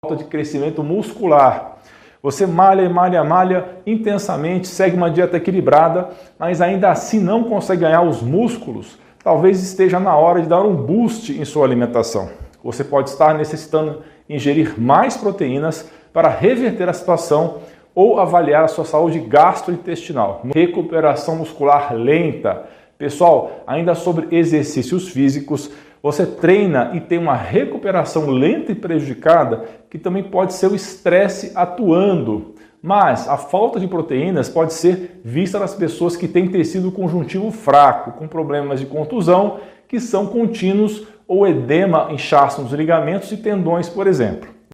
falta de crescimento muscular. Você malha, malha, malha intensamente, segue uma dieta equilibrada, mas ainda assim não consegue ganhar os músculos. Talvez esteja na hora de dar um boost em sua alimentação. Você pode estar necessitando ingerir mais proteínas para reverter a situação ou avaliar a sua saúde gastrointestinal. Recuperação muscular lenta. Pessoal, ainda sobre exercícios físicos, você treina e tem uma recuperação lenta e prejudicada, que também pode ser o estresse atuando. Mas a falta de proteínas pode ser vista nas pessoas que têm tecido conjuntivo fraco, com problemas de contusão, que são contínuos ou edema, inchaço nos ligamentos e tendões, por exemplo.